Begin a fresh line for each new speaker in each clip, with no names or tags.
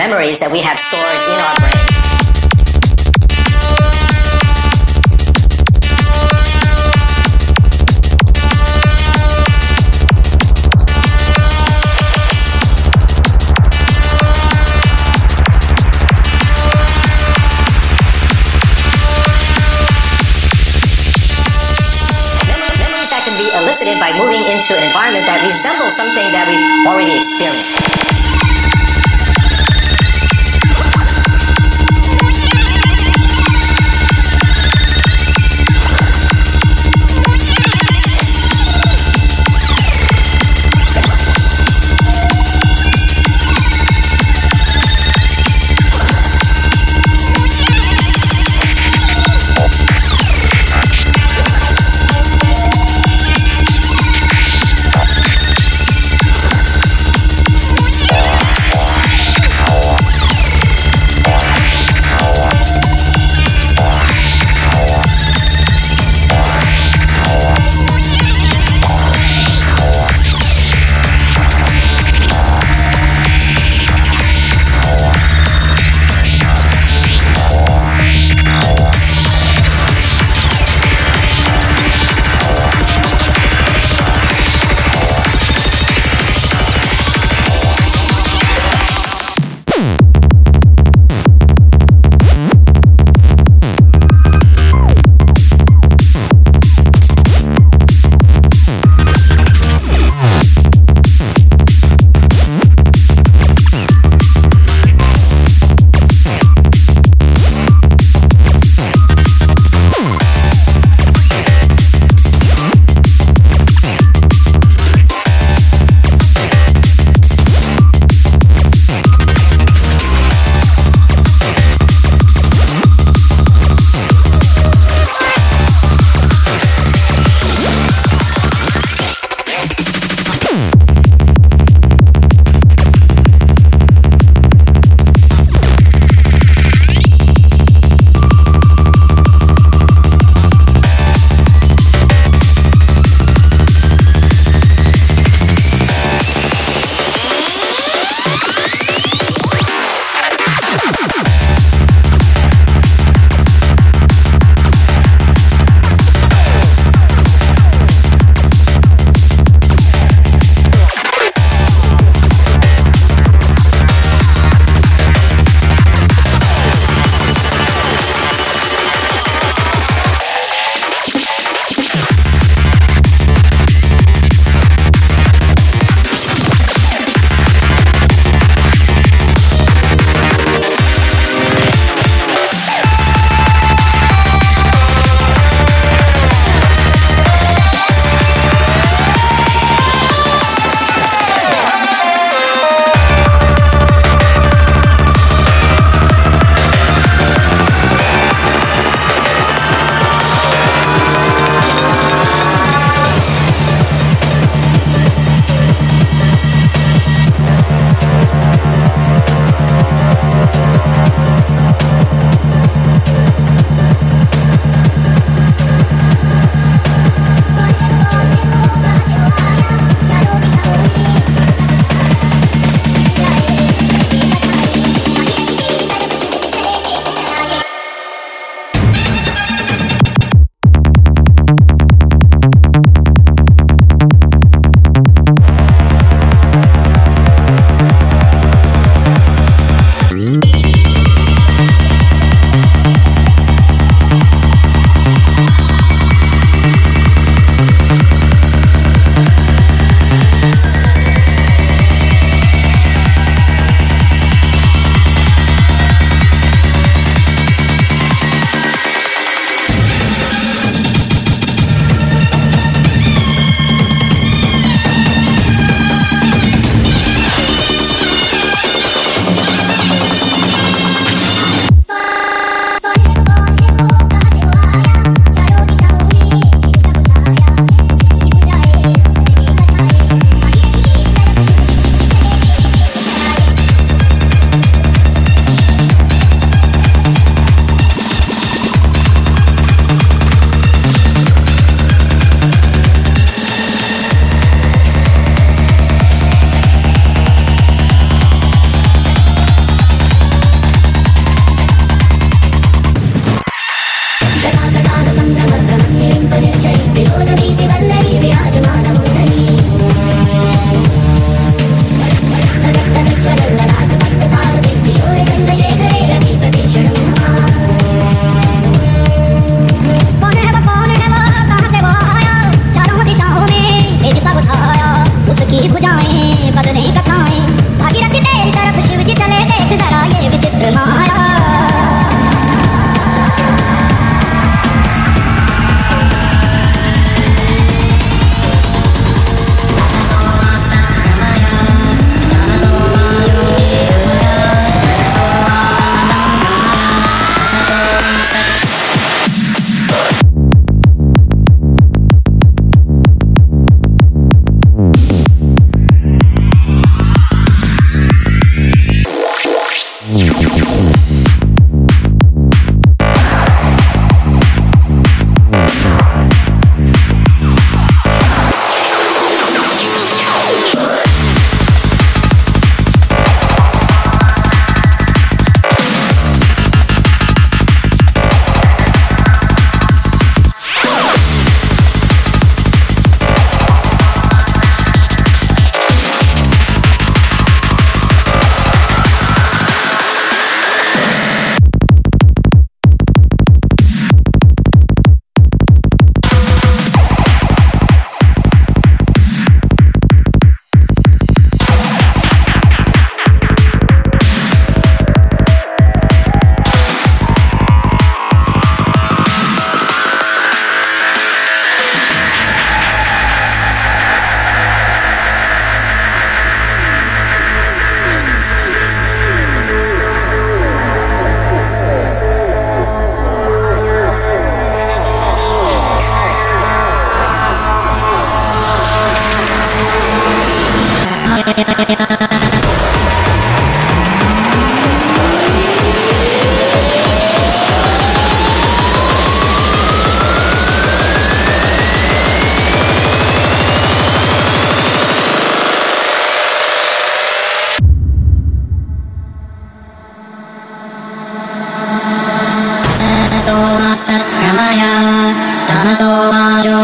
memories that we have stored in our brain. Memories that can be elicited by moving into an environment that resembles something that we've already experienced.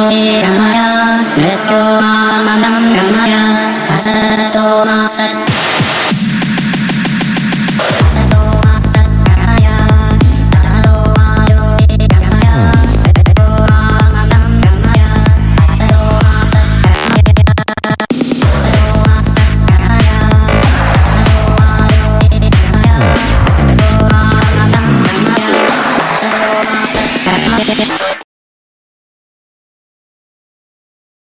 तो रमय असतो मा सत्